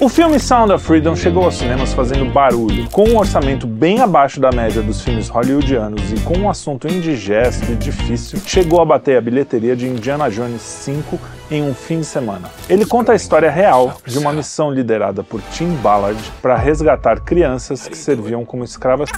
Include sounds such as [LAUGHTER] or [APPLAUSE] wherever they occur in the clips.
O filme Sound of Freedom chegou aos cinemas fazendo barulho, com um orçamento bem abaixo da média dos filmes hollywoodianos e com um assunto indigesto e difícil, chegou a bater a bilheteria de Indiana Jones 5 em um fim de semana. Ele conta a história real de uma missão liderada por Tim Ballard para resgatar crianças que serviam como escravas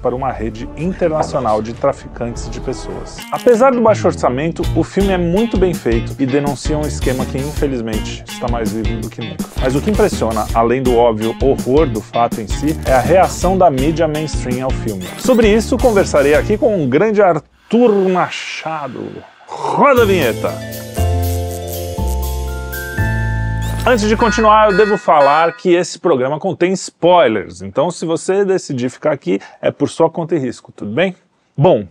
para uma rede internacional de traficantes de pessoas. Apesar do baixo orçamento, o filme é muito bem feito e denuncia um esquema que infelizmente está mais vivo do que nunca. Mas o que impressiona, além do óbvio horror do fato em si, é a reação da mídia mainstream ao filme. Sobre isso, conversarei aqui com um grande Arthur Machado. Roda a vinheta! Antes de continuar, eu devo falar que esse programa contém spoilers, então se você decidir ficar aqui, é por sua conta e risco, tudo bem? Bom,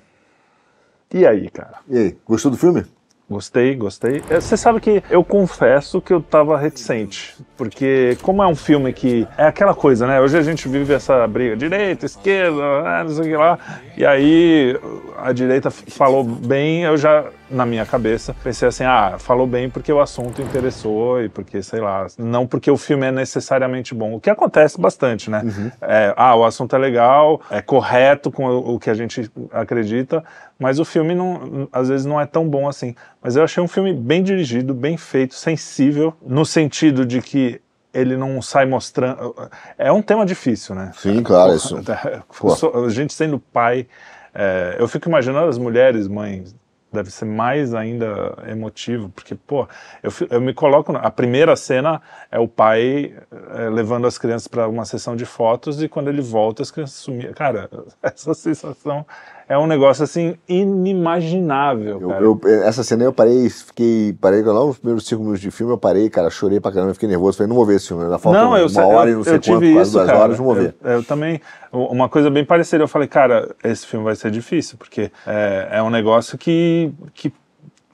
e aí, cara? E aí, gostou do filme? Gostei, gostei. É, Você sabe que eu confesso que eu tava reticente, porque como é um filme que é aquela coisa, né? Hoje a gente vive essa briga direita, esquerda, ah, não sei o que lá, e aí a direita falou bem, eu já na minha cabeça pensei assim, ah, falou bem porque o assunto interessou e porque sei lá, não porque o filme é necessariamente bom, o que acontece bastante, né? É, ah, o assunto é legal, é correto com o, o que a gente acredita, mas o filme não, às vezes não é tão bom assim. Mas eu achei um filme bem dirigido, bem feito, sensível, no sentido de que ele não sai mostrando. É um tema difícil, né? Sim, claro, isso. [LAUGHS] A gente sendo pai, é, eu fico imaginando as mulheres, mães, deve ser mais ainda emotivo, porque, pô, eu, eu me coloco. A primeira cena é o pai é, levando as crianças para uma sessão de fotos e quando ele volta as crianças sumiram. Cara, [LAUGHS] essa sensação é um negócio assim inimaginável. Eu- cara. eu- essa cena eu parei, fiquei, parei lá nos primeiros cinco minutos de filme, eu parei, cara, chorei pra caramba, fiquei nervoso, falei, não vou ver esse filme, ainda falta não, uma eu, hora eu, e não sei eu quanto, quase isso, duas cara. horas, não vou ver. Eu, também, uma coisa bem parecida, eu falei, cara, esse filme vai ser difícil, porque é, é um negócio que, que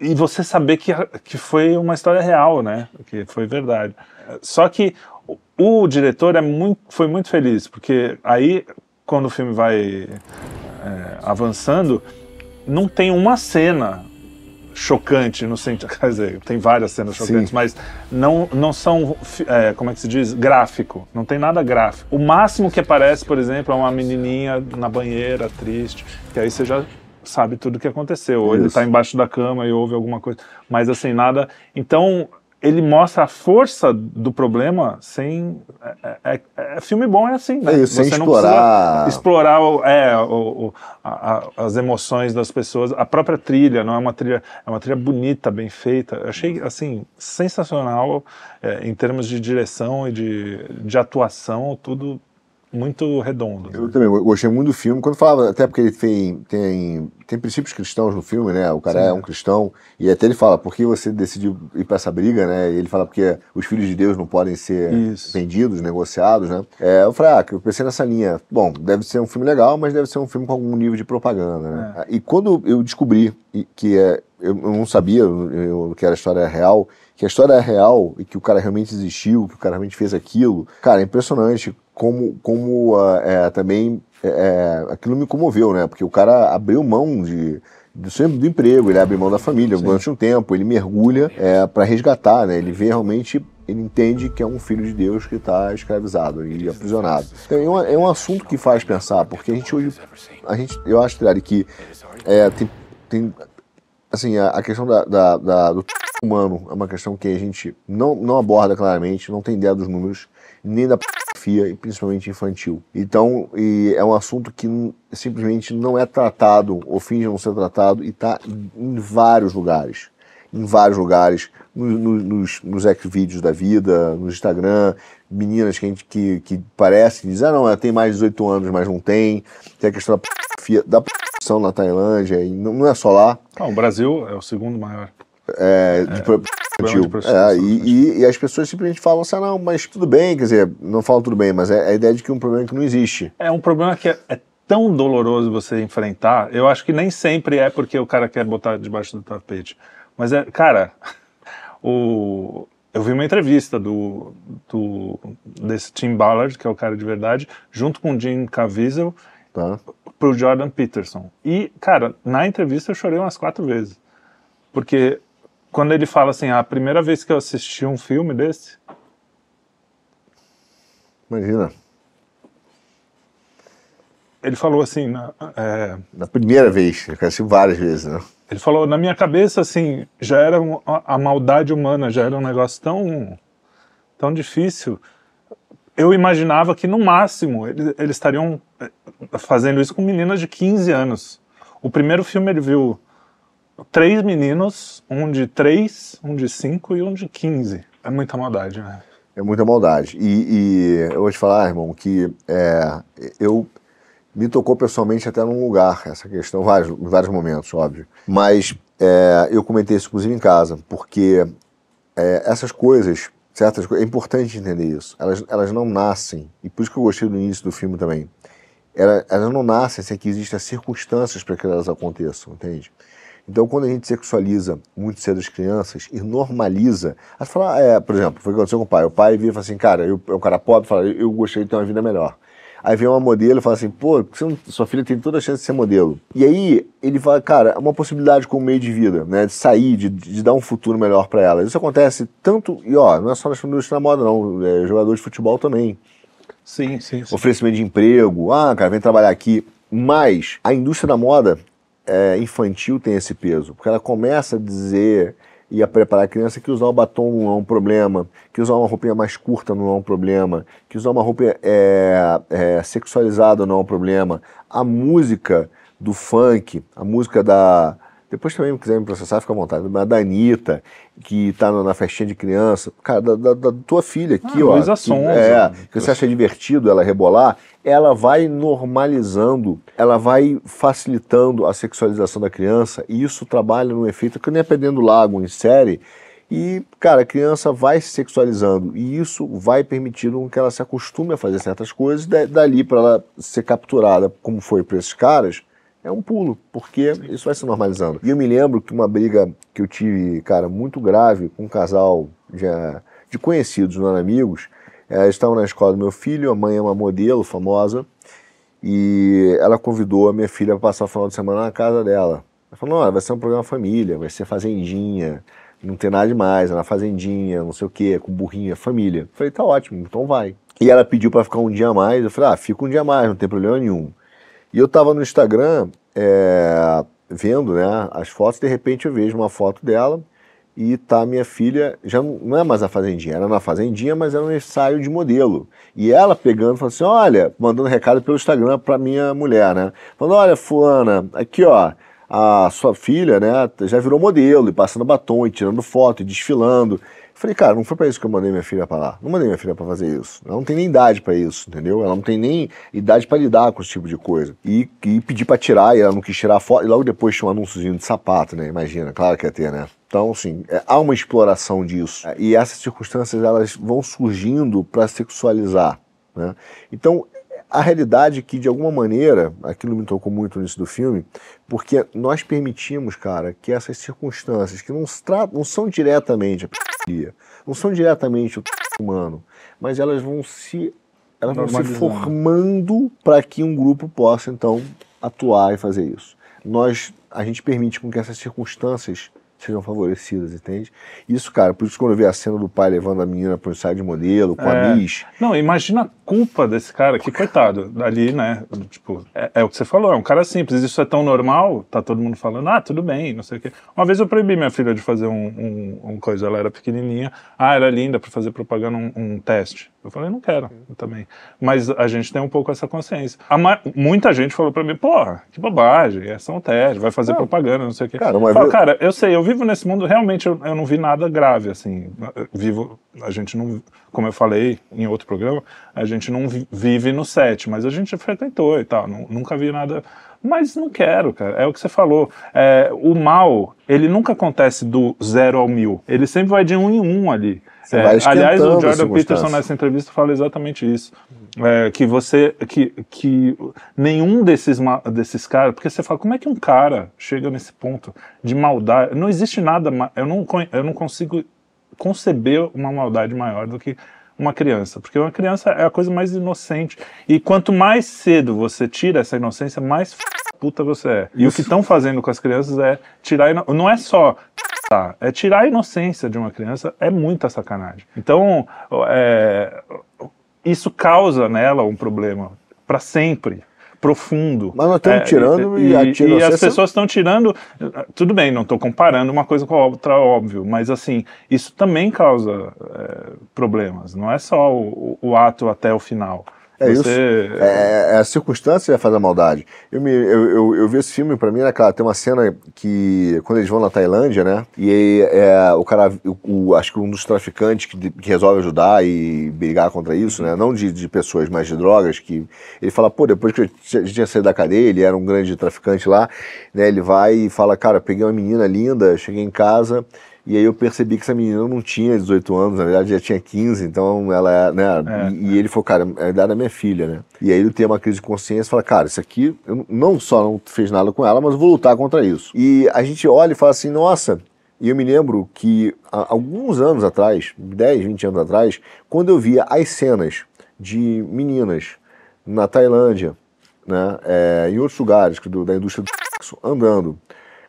e você saber que, que foi uma história real, né? Que foi verdade. Só que o, o diretor é muito, foi muito feliz, porque aí, quando o filme vai é, avançando, não tem uma cena chocante no sentido, [LAUGHS] quer dizer, tem várias cenas Sim. chocantes, mas não, não são, é, como é que se diz, gráfico, não tem nada gráfico. O máximo que aparece, por exemplo, é uma menininha na banheira, triste, que aí você já sabe tudo o que aconteceu, ou ele Isso. está embaixo da cama e ouve alguma coisa, mas assim, nada... Então, ele mostra a força do problema sem... É, é- é- filme bom é assim, né? É isso, sem Você não explorar- explorar o- é, o- o- a- a- as emoções das pessoas. A própria trilha, não é uma trilha, é uma trilha bonita, bem feita. Eu achei assim sensacional é, em termos de direção e de, de atuação, tudo muito redondo. Eu também eu gostei muito do filme, quando falava, até porque ele tem, tem, tem princípios cristãos no filme, né? O cara Sim. é um cristão, e até ele fala, por que você decidiu ir pra essa briga, né? E ele fala porque os filhos de Deus não podem ser Isso. vendidos, negociados, né? É, eu falei, ah, eu pensei nessa linha. Bom, deve ser um filme legal, mas deve ser um filme com algum nível de propaganda, né? E quando eu descobri que é, eu eu não sabia eu, que era a história real, que a história é real e que o cara realmente existiu, que o cara realmente fez aquilo, cara, é impressionante como, como ah, é, também é, é, aquilo me comoveu, né? Porque o cara abriu mão de do seu do emprego, ele abre mão da família durante um tempo, ele mergulha é, para resgatar, né? Ele vê realmente, ele entende que é um filho de Deus que está escravizado e aprisionado. Então, é, um, é um assunto que faz pensar, porque a gente hoje, a gente, eu acho, Trari, que é, tem, tem assim, a, a questão da, da- da- do humano é uma questão que a gente não, não aborda claramente, não tem ideia dos números, nem da pornografia, principalmente infantil. Então, é um assunto que simplesmente não é tratado, ou finge não ser tratado, e está em vários lugares. Em vários lugares, no- no- nos, nos Xvideos da vida, no Instagram, meninas que, gente, que, que parecem, dizem, ah não, ela tem mais de 18 anos, mas não tem. Tem a questão da pornografia, da na Tailândia, e não, não é só lá Ah, o Brasil é o segundo maior. É, de infantil. prostituição, É, e, e- as pessoas simplesmente falam assim, ah, não, mas tudo bem, quer dizer, não falam tudo bem, mas é a ideia de que é um problema que não existe. É um problema que é, é tão doloroso você enfrentar. Eu acho que nem sempre é porque o cara quer botar debaixo do tapete. Mas é, cara, [LAUGHS] o, eu vi uma entrevista do, do desse Tim Ballard, que é o cara de verdade, junto com o Jim Caviezel, Tá? pro Jordan Peterson. E, cara, na entrevista eu chorei umas quatro vezes. Porque quando ele fala assim, "Ah, a primeira vez que eu assisti um filme desse, Imagina. Ele falou assim, na, é, Na primeira vez, eu assisti várias vezes, né? ele falou, na minha cabeça, assim, já era um- a, a maldade humana, já era um negócio tão, tão difícil. Eu imaginava que, no máximo, eles, eles estariam eh, fazendo isso com meninas de 15 anos. O primeiro filme ele viu três meninos, um de 3, um de 5 e um de 15. É muita maldade, né? É muita maldade. E, e eu vou te falar, irmão, que é, eu me tocou pessoalmente até num lugar, essa questão, vários, em vários momentos, óbvio. Mas é, eu comentei isso, inclusive, em casa, porque é, essas coisas, certas coisas, é importante entender isso. Elas, elas não nascem, e por isso que eu gostei do início do filme também. Ela- elas não nascem sem que existam circunstâncias para que elas aconteçam, entende? Então, quando a gente sexualiza muito cedo as crianças e normaliza, a gente fala, é, por exemplo, foi o que aconteceu com o pai. O pai vira e fala assim, cara, eu, é um cara pobre, fala, eu gostaria de ter uma vida melhor. Aí vem uma modelo e fala assim, pô, não- sua filha tem toda a chance de ser modelo. E aí ele fala, cara, é uma possibilidade como meio de vida, né? De sair, de, de dar um futuro melhor para ela. Isso acontece tanto, e ó, não é só na indústria da moda, não, é jogador de futebol também Sim, sim, sim. oferecimento de emprego, ah, cara, vem trabalhar aqui. Mas a indústria da moda é, infantil tem esse peso, porque ela começa a dizer e a preparar a criança que usar o batom não é um problema, que usar uma roupinha mais curta não é um problema, que usar uma roupa é, é, sexualizada não é um problema. A música do funk, a música da. Depois também, se quiser me processar, fica à vontade. Mas da Anitta, que tá na festinha de criança. Cara, da, da- da tua filha aqui, Ah, ó. Luísa Sonza. É, que você acha divertido ela rebolar, ela vai normalizando, ela vai facilitando a sexualização da criança, e isso trabalha no efeito que nem é lago em série. E, cara, a criança vai se sexualizando, e isso vai permitindo que ela se acostume a fazer certas coisas, da- dali para ela ser capturada, como foi para esses caras, é um pulo, porque isso vai se normalizando. E eu me lembro que uma briga que eu tive, cara, muito grave com um casal de, de conhecidos, não eram amigos, eh, eles estavam na escola do meu filho, a mãe é uma modelo famosa, e ela convidou a minha filha para passar o final de semana na casa dela. Ela falou, não, vai ser um programa família, vai ser fazendinha, não tem nada demais, é na fazendinha, não sei o quê, com burrinha, família. Eu falei, tá ótimo, então vai. E ela pediu para ficar um dia a mais, eu falei, ah, fica um dia a mais, não tem problema nenhum. E eu tava no Instagram é, vendo né, as fotos, de repente eu vejo uma foto dela e tá minha filha, já não é mais na fazendinha, era na fazendinha, mas era um ensaio de modelo. E ela pegando, falando assim, olha, mandando recado pelo Instagram pra minha mulher, né? Falando, olha, fulana, aqui ó, a sua filha, né, já virou modelo, e passando batom, e tirando foto, e desfilando. Falei, cara, não foi pra isso que eu mandei minha filha pra lá. Não mandei minha filha pra fazer isso. Ela não tem nem idade pra isso, entendeu? Ela não tem nem idade pra lidar com esse tipo de coisa. E, e pedi pra tirar, e ela não quis tirar a foto. E logo depois tinha um anúnciozinho de sapato, né? Imagina, claro que ia ter, né? Então, assim, é, há uma exploração disso. E essas circunstâncias, elas vão surgindo pra sexualizar, né? Então, a realidade é que, de alguma maneira, aquilo me tocou muito nisso do filme, porque nós permitimos, cara, que essas circunstâncias, que não, não são diretamente a pedofilia, não são diretamente o humano, mas elas vão se, elas vão se formando para que um grupo possa, então, atuar e fazer isso. Nós, a gente permite com que essas circunstâncias sejam favorecidas, entende? Isso, cara, por isso quando eu vi a cena do pai levando a menina para o ensaio de modelo, com a É. Miss, Não, imagina a culpa desse cara, que coitado, ali, né? Tipo, é, é o que você falou, é um cara simples, isso é tão normal, tá todo mundo falando, ah, tudo bem, não sei o quê. Uma vez eu proibi minha filha de fazer um, um, um coisa, ela era pequenininha, ah, era linda para fazer propaganda, um, um teste. Eu falei, não quero, eu também. Mas a gente tem um pouco essa consciência. A ma- muita gente falou pra mim, porra, que bobagem, é só um teste, vai fazer propaganda, não sei o quê. Cara, falo, vez- cara, eu sei, eu vivo nesse mundo, realmente eu, eu não vi nada grave, assim. Eu Vivo, a gente não, como eu falei em outro programa, a gente não vi- vive no set, mas a gente frequentou e tal, nu- nunca vi nada. Mas não quero, cara, é o que você falou. É, o mal, ele nunca acontece do zero ao mil, ele sempre vai de um em um ali. É, aliás, o Jordan circunstância. Peterson nessa entrevista fala exatamente isso. É, que você, que, que nenhum desses, desses caras, porque você fala, como é que um cara chega nesse ponto de maldade? Não existe nada, eu não, eu não consigo conceber uma maldade maior do que uma criança, porque uma criança é a coisa mais inocente. E quanto mais cedo você tira essa inocência, mais puta você é. E o que estão fazendo com as crianças é tirar. Não é só É tirar a inocência de uma criança é muita sacanagem. Então, é, isso causa nela um problema para sempre profundo. Mas nós estamos É, tirando e, e, a e as pessoas estão tirando. Tudo bem, não estou comparando uma coisa com a outra, óbvio, mas assim, isso também causa é, problemas. Não é só o, o ato até o final. É isso. Você- É, é a circunstância que faz a maldade. Eu, me, eu, eu, eu vi esse filme, pra mim, né, cara, tem uma cena que, quando eles vão na Tailândia, né, e aí, é, o cara, o, o- acho que um dos traficantes que, que resolve ajudar e brigar contra isso, né, não de, de pessoas, mas de drogas, que ele fala, pô, depois que eu tinha- tinha saído da cadeia, ele era um grande traficante lá, né, ele vai e fala, cara, peguei uma menina linda, cheguei em casa, e aí eu percebi que essa menina não tinha 18 anos, na verdade já tinha 15, então ela, né, É. e, e ele falou, cara, é a idade da minha filha, né? E aí ele tem uma crise de consciência e fala, cara, isso aqui, eu não só não fiz nada com ela, mas vou lutar contra isso. E a gente olha e fala assim, nossa, e eu me lembro que alguns anos atrás, 10, 20 anos atrás, quando eu via as cenas de meninas na Tailândia, né, é, em outros lugares do- da indústria do sexo, andando,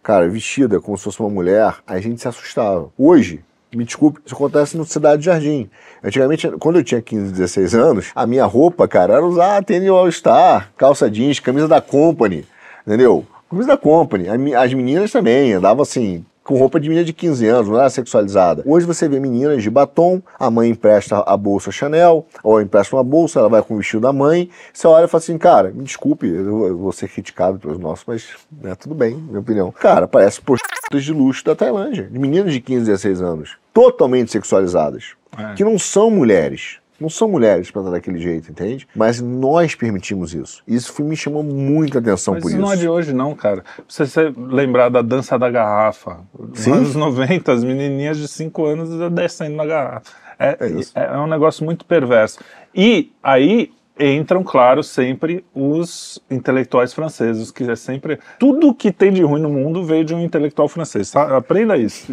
cara, vestida como se fosse uma mulher, a gente se assustava. Hoje, me desculpe, isso acontece no Cidade Jardim. Antigamente, quando eu tinha 15, 16 anos, a minha roupa, cara, era usar tênis All-Star, calça jeans, camisa da Company, entendeu? Camisa da Company. As meninas também andavam assim, com roupa de menina de 15 anos, não era sexualizada. Hoje você vê meninas de batom, a mãe empresta a bolsa Chanel, ou empresta uma bolsa, ela vai com o vestido da mãe. Você olha e fala assim, cara, me desculpe, eu eu vou ser criticado pelos nossos, mas né, tudo bem, minha opinião. Cara, parece prostitutas de luxo da Tailândia, de meninas de 15, 16 anos, totalmente sexualizadas, É. que não são mulheres. Não são mulheres para estar daquele jeito, entende? Mas nós permitimos isso. Isso me chamou muita atenção Mas por isso isso. não é de hoje, não, cara. Você se lembrar da dança da garrafa. Nos Sim. anos 90, as menininhas de 5 anos descendo na garrafa. É, É isso. é um negócio muito perverso. E aí entram, claro, sempre os intelectuais franceses, que é sempre. Tudo que tem de ruim no mundo veio de um intelectual francês. sabe? Aprenda isso.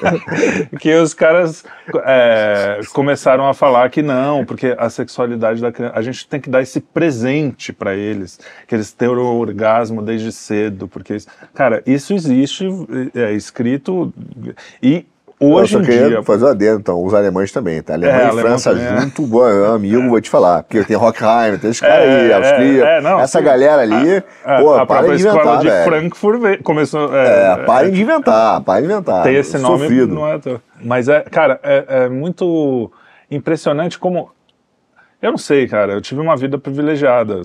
[LAUGHS] que os caras é, começaram a falar que não, porque a sexualidade da criança. A gente tem que dar esse presente para eles, que eles tenham o orgasmo desde cedo, porque. Cara, isso existe, é escrito. E hoje eu só queria dia. fazer um adendo, então, os alemães também, tá? Alemanha É, e França também, é. junto, bom, é um amigo, vou te falar. Porque tem Rockheim, tem esse cara aí, É, Austria, é, é, não, essa sim. galera ali, É, pô, a própria de inventar, de velho. Frankfurt começou. É, parem de inventar, parem de inventar. tem esse nome, Sofrido. não é. Mas é, cara, é, é muito impressionante como. Eu não sei, cara, eu tive uma vida privilegiada.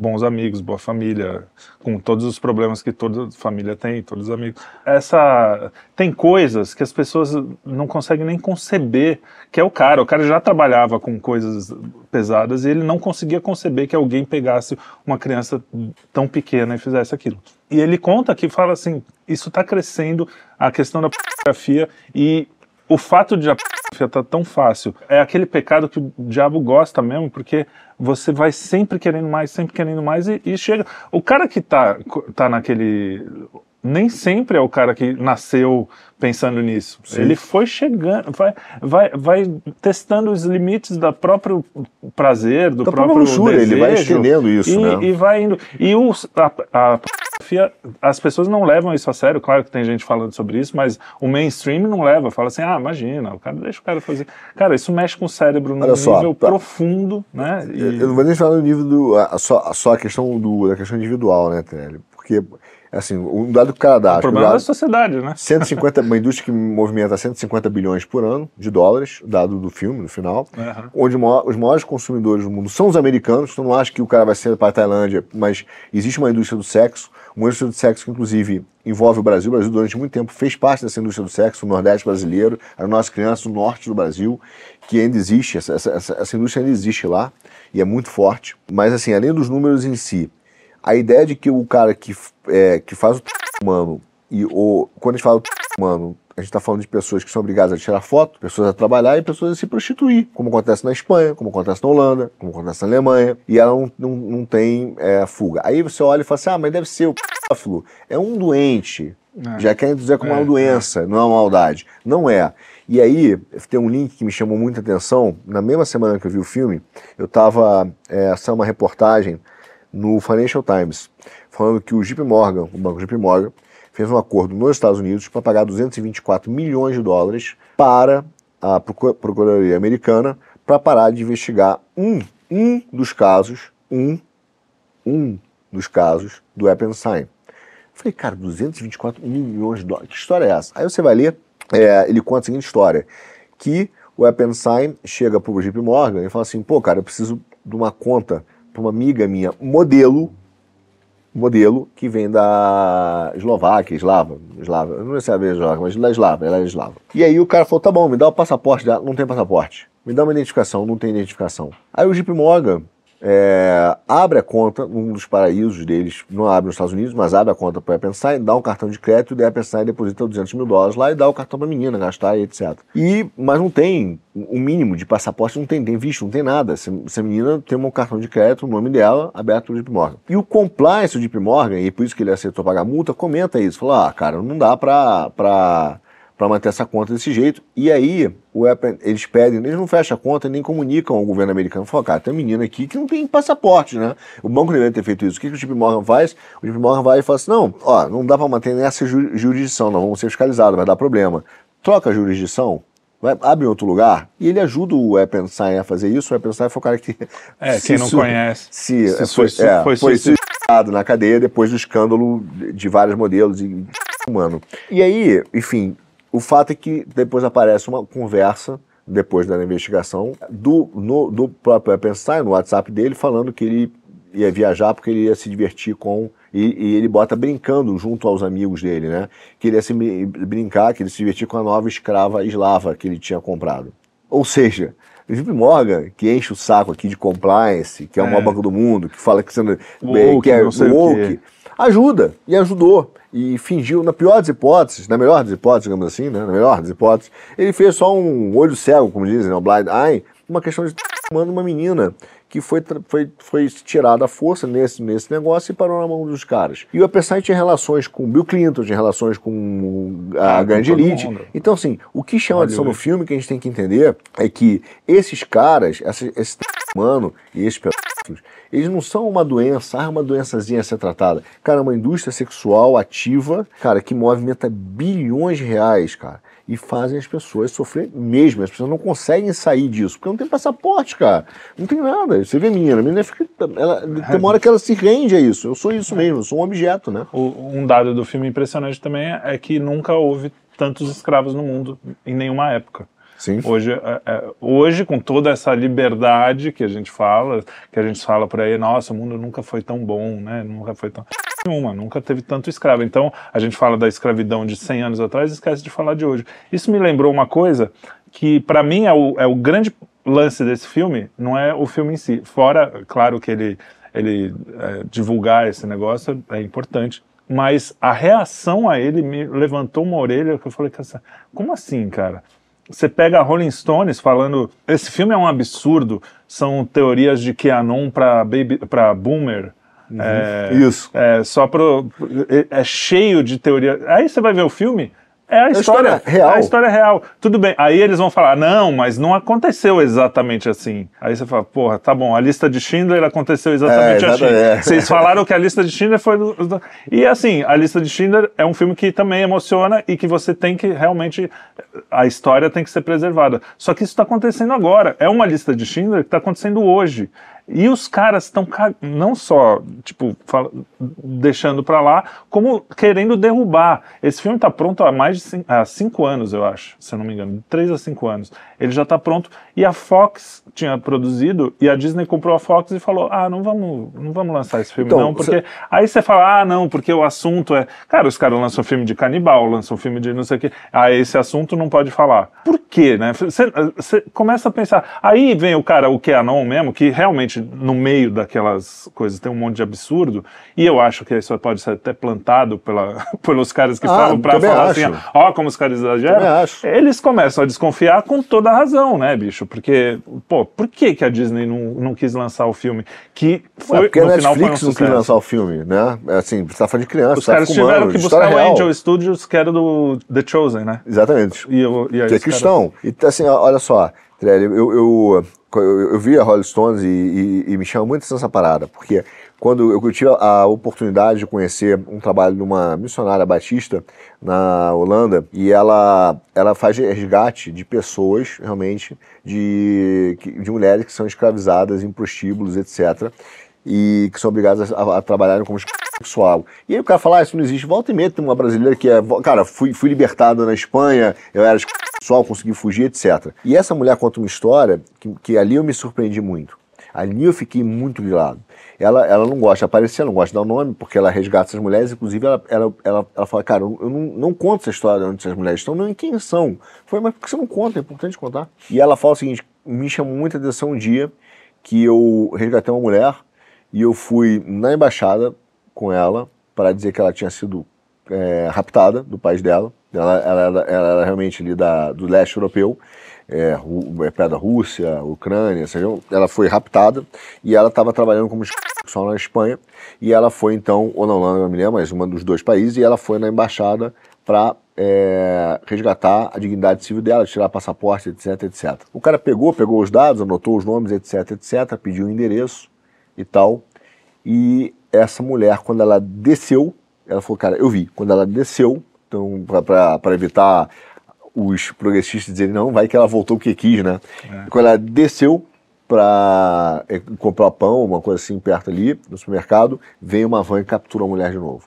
Bons amigos, boa família, com todos os problemas que toda família tem, todos os amigos. Essa. Tem coisas que as pessoas não conseguem nem conceber que é o cara. O cara já trabalhava com coisas pesadas e ele não conseguia conceber que alguém pegasse uma criança tão pequena e fizesse aquilo. E ele conta que fala assim: isso está crescendo, a questão da pornografia e o fato de a pornografia estar tão fácil é aquele pecado que o diabo gosta mesmo, porque você vai sempre querendo mais, sempre querendo mais e, e chega. O cara que tá, tá naquele. Nem sempre é o cara que nasceu pensando nisso. Sim. Ele foi chegando, vai, vai, vai testando os limites do próprio prazer, do Da próprio luxúria, ele vai desejo, estendendo isso, e, né? e vai indo. E os, a, a as pessoas não levam isso a sério, claro que tem gente falando sobre isso, mas o mainstream não leva, fala assim, ah, imagina, o cara deixa o cara fazer. Cara, isso mexe com o cérebro num Olha só, nível tá. profundo, né? E- Eu não vou nem falar no nível do. A, só, só a questão do, da questão individual, né, Tenelli? Porque, assim, um dado que o cara dá. o o problema dado- da sociedade, né? 150, uma indústria que movimenta 150 bilhões por ano de dólares, dado do filme, no final, Aham. onde os maiores consumidores do mundo são os americanos, então não acho que o cara vai ser para a Tailândia, mas existe uma indústria do sexo, uma indústria do sexo que inclusive envolve o Brasil, o Brasil durante muito tempo fez parte dessa indústria do sexo, o Nordeste brasileiro, as nossas crianças do Norte do Brasil, que ainda existe, essa, essa, essa, essa indústria ainda existe lá, e é muito forte, mas assim, além dos números em si, a ideia de que o cara que, é, que faz o humano e o, quando a gente fala do humano, a gente está falando de pessoas que são obrigadas a tirar foto, pessoas a trabalhar e pessoas a se prostituir, como acontece na Espanha, como acontece na Holanda, como acontece na Alemanha, e ela não, não, não tem é, fuga. Aí você olha e fala assim: ah, mas deve ser o pedófilo, é um doente. É. Já querem dizer como É, uma doença, não é uma maldade. Não é. E aí, tem um link que me chamou muita atenção. Na mesma semana que eu vi o filme, eu estava. É, essa é uma reportagem no Financial Times, falando que o JP Morgan, o banco JP Morgan, fez um acordo nos Estados Unidos para pagar 224 milhões de dólares para a Procu- Procuradoria Americana para parar de investigar um, um dos casos, um, um dos casos do Eppenstein. Falei, cara, 224 milhões de dólares, que história é essa? Aí você vai ler, é, ele conta a seguinte história, que o Eppenstein chega para o JP Morgan e fala assim, pô, cara, eu preciso de uma conta para uma amiga minha, modelo, modelo que vem da Eslováquia, Eslava, Eslava, não sei se é a Eslováquia, mas da Eslava, ela é Eslava. E aí o cara falou, tá bom, me dá o passaporte, não tem passaporte. Me dá uma identificação, não tem identificação. Aí o JP Morgan é, abre a conta num dos paraísos deles, não abre nos Estados Unidos, mas abre a conta para a Appenstein, dá um cartão de crédito e a Appenstein deposita 200 mil dólares lá e dá o cartão para a menina gastar e etc. E, mas não tem o um mínimo de passaporte, não tem, tem visto, não tem nada. Essa, essa menina tem um cartão de crédito, o nome dela, aberto pelo JP Morgan. E o compliance do JP Morgan, e por isso que ele aceitou pagar multa, comenta isso. Falou, ah, cara, não dá para para manter essa conta desse jeito. E aí, o Apple, eles pedem, eles não fecham a conta nem comunicam ao governo americano. Falam, cara, tem um menino aqui que não tem passaporte, né? O banco deveria ter feito isso. O que, que o JP Morgan faz? O JP Morgan vai e fala assim: não, ó, não dá para manter nessa jurisdição, não, vamos ser fiscalizados, vai dar problema. Troca a jurisdição, vai, abre em outro lugar, e ele ajuda o Eppenstein a fazer isso. O Eppenstein foi o cara que. É, quem [LAUGHS] não conhece. Se, se foi, foi, é, foi, foi suicidado na cadeia depois do escândalo de vários modelos e humano. E aí, enfim, o fato é que depois aparece uma conversa, depois da investigação, do, no, do próprio Eppenstein, no WhatsApp dele, falando que ele ia viajar porque ele ia se divertir com. E, e, ele bota brincando junto aos amigos dele, né? Que ele ia se brincar, que ele se divertir com a nova escrava eslava que ele tinha comprado. Ou seja, o JP Morgan, que enche o saco aqui de compliance, que é o é. maior banco do mundo, que fala que, sendo, woke, que é woke, ajuda e ajudou e fingiu, na pior das hipóteses, na melhor das hipóteses, digamos assim, né, na melhor das hipóteses, ele fez só um olho cego, como dizem, né, um blind eye, uma questão de manda uma menina que foi, foi, foi tirada a força nesse, nesse negócio e parou na mão dos caras. E o Epstein tinha relações com Bill Clinton, tinha relações com a ah, grande elite. Mundo. Então, assim, o que chama atenção no filme que a gente tem que entender é que esses caras, esse, esse humano e esses eles não são uma doença, ah, uma doençazinha a ser tratada. Cara, é uma indústria sexual ativa, cara, que movimenta bilhões de reais, cara. E fazem as pessoas sofrer mesmo. As pessoas não conseguem sair disso, porque não tem passaporte, cara. Não tem nada. Você vê a menina, a menina fica. Ela, tem uma hora que ela se rende a isso. Eu sou isso mesmo, eu sou um objeto, né? Um dado do filme impressionante também é que nunca houve tantos escravos no mundo em nenhuma época. Sim. Hoje, é, é, hoje, com toda essa liberdade que a gente fala, que a gente fala por aí, nossa, o mundo nunca foi tão bom, né? Nunca foi tão. Nenhuma, nunca teve tanto escravo. Então, a gente fala da escravidão de 100 anos atrás e esquece de falar de hoje. Isso me lembrou uma coisa que, para mim, é o, é o grande lance desse filme, não é o filme em si. Fora, claro que ele, ele é, divulgar esse negócio é importante mas a reação a ele me levantou uma orelha que eu falei, como assim, cara? Você pega a Rolling Stones falando, esse filme é um absurdo, são teorias de QAnon para para boomer. Uhum. É, Isso. É, só pro, é, é cheio de teoria. Aí você vai ver o filme, é a, história, história, real. É a história real. Tudo bem. Aí eles vão falar, não, mas não aconteceu exatamente assim. Aí você fala, porra, tá bom, a lista de Schindler aconteceu exatamente é, assim. É. Vocês falaram que a lista de Schindler foi. E assim, a lista de Schindler é um filme que também emociona e que você tem que realmente. A história tem que ser preservada. Só que isso está acontecendo agora. É uma lista de Schindler que está acontecendo hoje. E os caras estão não só, tipo, deixando para lá, como querendo derrubar. Esse filme está pronto há mais de cinco, há cinco anos, eu acho, se eu não me engano, três a cinco anos. Ele já está pronto. E a Fox tinha produzido, e a Disney comprou a Fox e falou: ah, não vamos, não vamos lançar esse filme, então, não, porque. Você... Aí você fala, ah, não, porque o assunto é. Cara, os caras lançam filme de canibal, lançam filme de não sei o quê. Ah, esse assunto não pode falar. Por quê, né? Você, começa a pensar. Aí vem o cara, o Keanon mesmo, que realmente no meio daquelas coisas tem um monte de absurdo, e eu acho que isso pode ser até plantado pela, [LAUGHS] pelos caras que ah, falam para falar assim, acho. assim, ó, como os caras exageram, eles começam a desconfiar com toda a razão, né, bicho? Porque, pô, por que, que a Disney não, não quis lançar o filme? Que foi, é porque no a Netflix final um não quis lançar o filme, né? É assim, você tá falando de criança, Os caras fumando, tiveram que buscar o Angel Studios, que era do The Chosen, né? Exatamente. E, eu, e aí, que é cristão. E assim, olha só, eu, eu, eu, eu vi a Rolling Stones e, e, e me chama muito essa parada, porque quando eu tive a oportunidade de conhecer um trabalho de uma missionária batista na Holanda e ela, ela faz resgate de pessoas realmente, de, de mulheres que são escravizadas em prostíbulos, etc. E que são obrigadas a, a trabalharem como sexual. E aí o cara fala, ah, isso não existe. Volta e meia tem uma brasileira que é, cara, fui, fui libertada na Espanha, eu era sexual, consegui fugir, etc. E essa mulher conta uma história que, que ali eu me surpreendi muito. Ali eu fiquei muito grilado. Ela, ela não gosta de aparecer, não gosta de dar o nome, porque ela resgata essas mulheres. Inclusive, ela, ela, ela, ela fala, cara, eu não, não conto essa história onde essas mulheres estão, nem quem são. Foi, mas por que você não conta? É importante contar. E ela fala o seguinte, me chamou muita atenção um dia que eu resgatei uma mulher e eu fui na embaixada com ela para dizer que ela tinha sido é, raptada do país dela. Ela, ela, ela, ela era realmente ali da, do leste europeu é, é, da Rússia, Ucrânia, seja, ela foi raptada e ela estava trabalhando como sexual na Espanha e ela foi então, ou na Holanda, não me lembro, mas um dos dois países, e ela foi na embaixada para é, resgatar a dignidade civil dela, tirar passaporte, etc, etc. O cara pegou, pegou os dados, anotou os nomes, etc, etc, pediu o um endereço e tal, e essa mulher, quando ela desceu, ela falou, cara, eu vi, quando ela desceu, então, para evitar os progressistas dizerem, não, vai que ela voltou porque quis, né? É. Quando ela desceu para é, comprar pão, uma coisa assim, perto ali, no supermercado, vem uma van e captura a mulher de novo.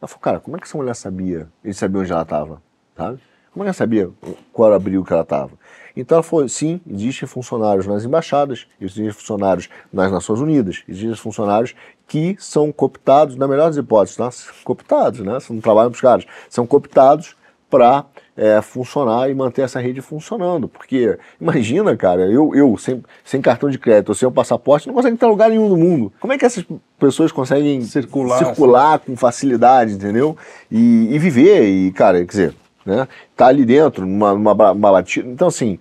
Ela falou, cara, como é que essa mulher sabia? Ele sabia onde ela estava, sabe? Como é que ela sabia qual era o abrigo que ela estava? Então ela falou, sim, existem funcionários nas embaixadas, existem funcionários nas Nações Unidas, existem funcionários que são cooptados, na melhor das hipóteses, tá? cooptados, né? Você não trabalham para os caras, são cooptados para é, funcionar e manter essa rede funcionando. Porque, imagina, cara, eu, eu sem, sem cartão de crédito ou sem o passaporte, não consigo entrar em lugar nenhum do mundo. Como é que essas pessoas conseguem circular, circular com facilidade, entendeu? E, e viver, e, cara, quer dizer, né? Tá ali dentro, numa, numa, numa batida. Então, assim,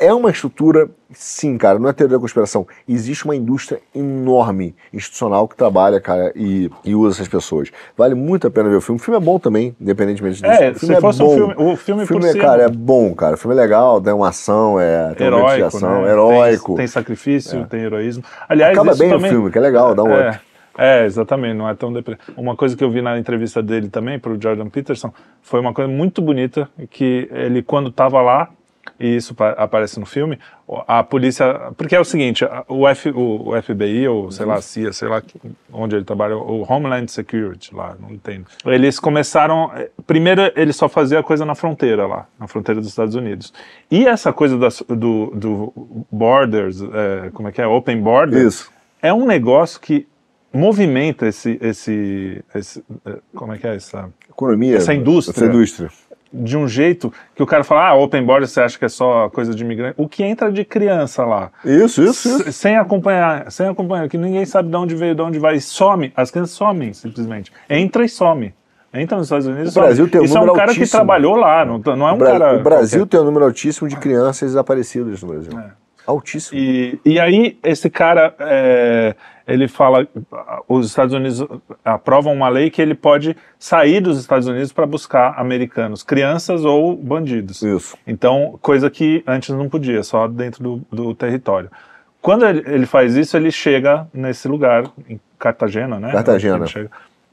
é uma estrutura, sim, cara, não é teoria da conspiração. Existe uma indústria enorme, institucional, que trabalha, cara, e, e usa essas pessoas. Vale muito a pena ver o filme. O filme é bom também, independentemente disso. É, o filme se é fosse bom. Um filme, o filme, o filme é, cara, é bom, cara. O filme é legal, tem uma ação, é, tem heróico, uma ação, né? heróico. Tem, tem sacrifício, é. tem heroísmo. Aliás, Acaba bem também, o filme, que é legal, dá um é, outro. É, exatamente, não é tão depressivo. Uma coisa que eu vi na entrevista dele também, para o Jordan Peterson, foi uma coisa muito bonita, que ele, quando estava lá, e isso aparece no filme, a polícia, porque é o seguinte, o, F, o, o FBI, ou sei lá, a CIA, sei lá onde ele trabalha, o Homeland Security lá, não entendo. Eles começaram, eh, primeiro ele só fazia coisa na fronteira lá, na fronteira dos Estados Unidos. E essa coisa das, do, do borders, é, como é que é, open borders, isso. é um negócio que movimenta esse, esse, esse eh, como é que é essa... Economia. Essa indústria. Essa indústria de um jeito que o cara fala, ah, open border você acha que é só coisa de imigrante. O que entra de criança lá. Isso, isso, isso. Sem acompanhar, sem acompanhar, que ninguém sabe de onde veio, de onde vai, e some. As crianças somem, simplesmente. Entra e some. Entra nos Estados Unidos. O Brasil tem um Isso número é um cara altíssimo. que trabalhou lá, não, não é um o cara. O Brasil qualquer. tem um número altíssimo de crianças desaparecidas no Brasil. É. Altíssimo. E, e aí, esse cara, é, ele fala, os Estados Unidos aprovam uma lei que ele pode sair dos Estados Unidos para buscar americanos, crianças ou bandidos. Isso. Então, coisa que antes não podia, só dentro do, do território. Quando ele, ele, faz isso, ele chega nesse lugar, em Cartagena, né? Cartagena.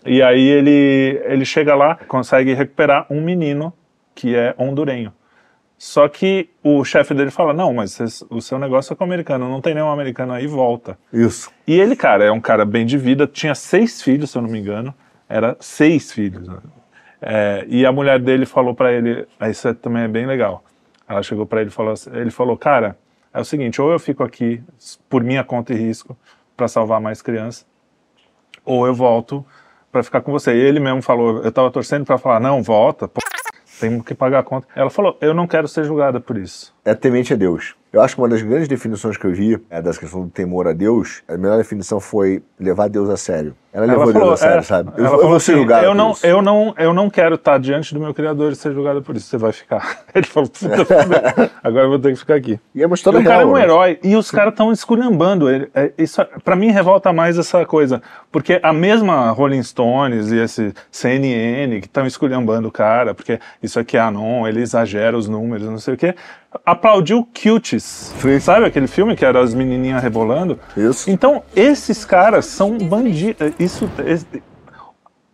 E aí ele, ele chega lá, consegue recuperar um menino que é hondurenho. Só que o chefe dele fala: Não, mas o seu negócio é com o americano, não tem nenhum americano aí, volta. Isso. E ele, cara, é um cara bem de vida, tinha seis filhos, se eu não me engano. Era seis filhos. Né? É, e a mulher dele falou para ele: Isso também é bem legal. Ela chegou para ele e falou: assim, Ele falou, cara, é o seguinte, ou eu fico aqui por minha conta e risco para salvar mais crianças, ou eu volto para ficar com você. E ele mesmo falou: Eu tava torcendo para falar: Não, volta, pô tem que pagar a conta. Ela falou: Eu não quero ser julgada por isso. É temente a Deus. Eu acho que uma das grandes definições que eu vi é dessa questão do temor a Deus, a melhor definição foi levar Deus a sério. Ela levou Ela Deus falou, a sério, é, sabe? Eu, eu vou ser assim, julgado eu não, eu, não, eu não quero estar diante do meu criador e ser julgado por isso, você vai ficar. [LAUGHS] Ele falou, puta, [LAUGHS] fudeu. agora eu vou ter que ficar aqui. E é uma E história o cara é real, um né? herói e os caras estão esculhambando ele. É, isso, para mim, revolta mais essa coisa. Porque a mesma Rolling Stones e esse CNN que estão esculhambando o cara, porque isso aqui é anon, ele exagera os números, não sei o quê, aplaudiu Cuties. Sim. Sabe aquele filme que era as menininhas rebolando? Isso. Então, esses caras são bandidos. Isso.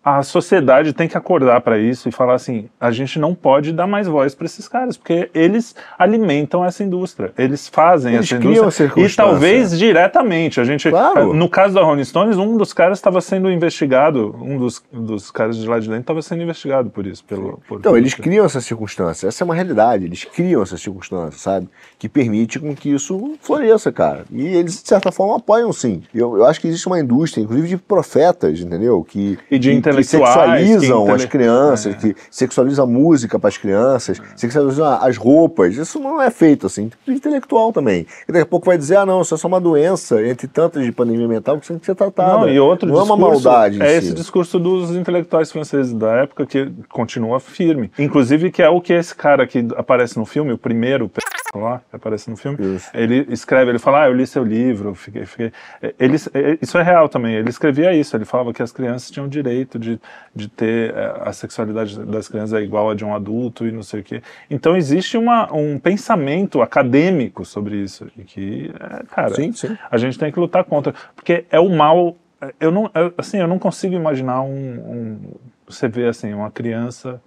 A sociedade tem que acordar para isso e falar assim: a gente não pode dar mais voz para esses caras, porque eles alimentam essa indústria, eles fazem Eles essa indústria e talvez diretamente. A gente, Claro. no caso da Rolling Stones, um dos caras estava sendo investigado, um dos, dos caras de lá de dentro estava sendo investigado por isso, pelo. Por, Então, eles criam essa circunstância. Essa é uma realidade. Eles criam essa circunstância, sabe? Que permite com que isso floresça, cara. E eles, de certa forma, apoiam sim. Eu, eu acho que existe uma indústria, inclusive de profetas, entendeu? Que, E de que, que sexualizam as crianças, É. que sexualizam a música para as crianças, sexualizam as roupas. Isso não é feito assim. Intelectual também. E daqui a pouco vai dizer, ah, não, isso é só uma doença, entre tantas de pandemia mental, que tem que ser tratada. Não, e outro não é discurso, uma maldade. É si. esse discurso dos intelectuais franceses da época que continua firme. Inclusive, que é o que esse cara que aparece no filme, o primeiro lá, que aparece no filme, Isso. ele escreve, ele fala, ah, eu li seu livro, fiquei, fiquei... Ele, é, isso é real também, ele escrevia isso, ele falava que as crianças tinham direito de, de ter é, a sexualidade das crianças é igual a de um adulto e não sei o quê. Então existe uma, um pensamento acadêmico sobre isso, e que, é, cara, Sim, sim. a gente tem que lutar contra, porque é o mal. Eu não, assim, eu não consigo imaginar um, um- você vê assim uma criança,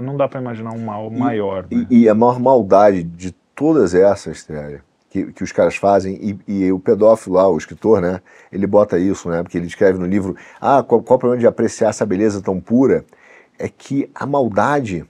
não dá para imaginar um mal maior. né? E, e a maior maldade de todas essas, Trélia, que, que os caras fazem, e, e o pedófilo lá, o escritor, né, ele bota isso, né, porque ele escreve no livro, ah, qual, qual o problema de apreciar essa beleza tão pura? É que a maldade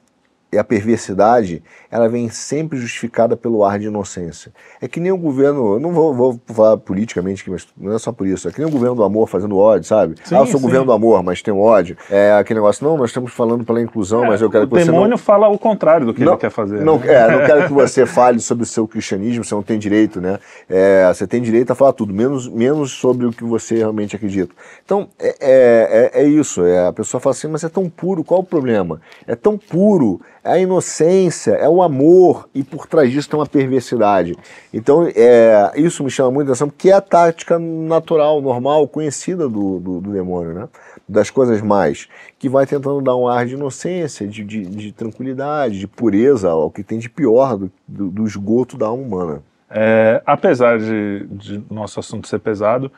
e a perversidade, ela vem sempre justificada pelo ar de inocência. É que nem o governo, eu não vou, vou falar politicamente, aqui, mas não é só por isso, é que nem o governo do amor fazendo ódio, sabe? Sim, ah, eu sou o sim. governo do amor, mas tem ódio. É aquele negócio, não, nós estamos falando pela inclusão, mas eu quero É, o que você não... demônio fala o contrário do que Não, ele quer fazer. Não, né? é, não quero que [LAUGHS] você fale sobre o seu cristianismo, você não tem direito, né? É, você tem direito a falar tudo, menos, menos sobre o que você realmente acredita. Então, é, é, é- é isso. É, a pessoa fala assim, mas é tão puro, qual o problema? É tão puro, é a inocência, é o amor, e por trás disso tem uma perversidade. Então, é, isso me chama muita atenção, porque é a tática natural, normal, conhecida do, do, do demônio, né? Das coisas mais, que vai tentando dar um ar de inocência, de, de, de tranquilidade, de pureza, ao que tem de pior do, do, do esgoto da alma humana. É, apesar de, de nosso assunto ser pesado,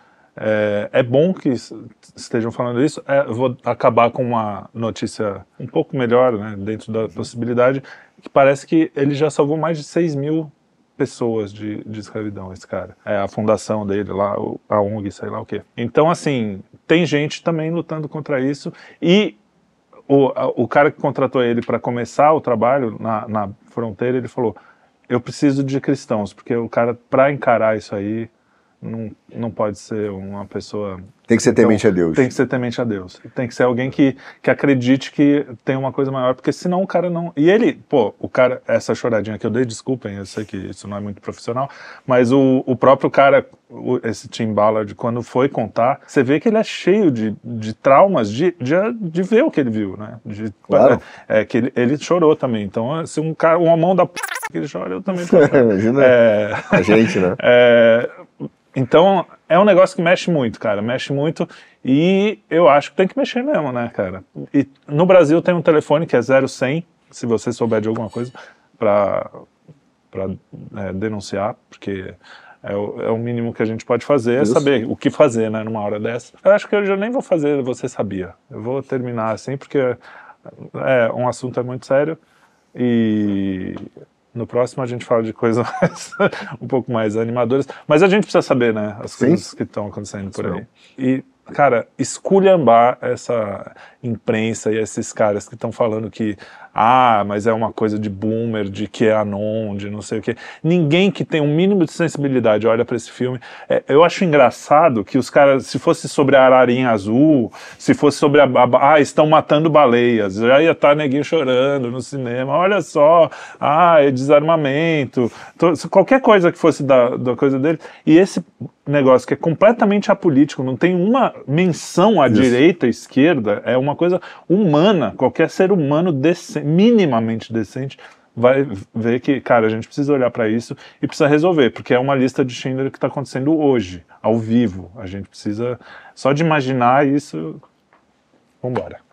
é, é bom que estejam falando isso. É, vou acabar com uma notícia um pouco melhor, né, dentro da possibilidade, que parece que ele já salvou mais de 6 mil pessoas de, de escravidão, esse cara. É a fundação dele lá, a ONG, sei lá o quê. Então, assim, tem gente também lutando contra isso e o, o cara que contratou ele para começar o trabalho na, na fronteira, ele falou: eu preciso de cristãos, porque o cara, para encarar isso aí, não, não pode ser uma pessoa. Tem que ser Então, temente a Deus. Tem que ser temente a Deus. Tem que ser alguém que, que acredite que tem uma coisa maior, porque senão o cara não. E ele, pô, o cara, essa choradinha que eu dei, desculpem, eu sei que isso não é muito profissional, mas o, o próprio cara, o- esse Tim Ballard, quando foi contar, você vê que ele é cheio de, de traumas de, de, de ver o que ele viu, né? De, Claro. É, que ele, ele chorou também. Então, se um cara, uma mão da p que ele chora, eu também choro. [LAUGHS] Imagina É, a gente, né? [LAUGHS] é, então, é um negócio que mexe muito, cara. Mexe muito e eu acho que tem que mexer mesmo, né, cara? E no Brasil tem um telefone que é 0100, se você souber de alguma coisa, para é, denunciar, porque é o, é o mínimo que a gente pode fazer, é Isso. saber o que fazer, né, numa hora dessa. Eu acho que eu já nem vou fazer Você Sabia. Eu vou terminar assim, porque é, um assunto é muito sério e no próximo a gente fala de coisas [LAUGHS] mais- um pouco mais animadoras. Mas a gente precisa saber, né? As Sim. coisas que estão acontecendo por aí. E, cara, esculhambar essa imprensa e esses caras que estão falando que ah, mas é uma coisa de boomer, de que é anon, de não sei o quê. Ninguém que tem um mínimo de sensibilidade olha para esse filme. É, eu acho engraçado que os caras, se fosse sobre a ararinha azul, se fosse sobre a, a, ah, estão matando baleias, já ia estar tá neguinho chorando no cinema. Olha só, ah, é desarmamento, qualquer coisa que fosse da, da coisa dele. E esse negócio que é completamente apolítico, não tem uma menção à Isso. direita, à esquerda, é uma coisa humana. Qualquer ser humano decente, minimamente decente vai ver que, cara, a gente precisa olhar para isso e precisa resolver, porque é uma lista de Schindler que está acontecendo hoje, ao vivo. A gente precisa só de imaginar isso. Vambora.